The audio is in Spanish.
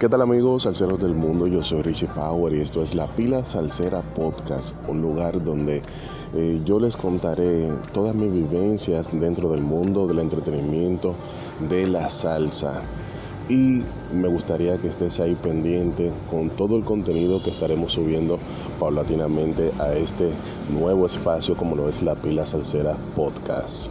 ¿Qué tal amigos salseros del mundo? Yo soy Richie Power y esto es La Pila Salsera Podcast, un lugar donde eh, yo les contaré todas mis vivencias dentro del mundo del entretenimiento, de la salsa. Y me gustaría que estés ahí pendiente con todo el contenido que estaremos subiendo paulatinamente a este nuevo espacio como lo es La Pila Salsera Podcast.